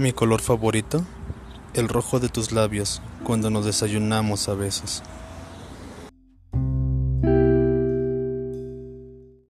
Mi color favorito, el rojo de tus labios cuando nos desayunamos a veces.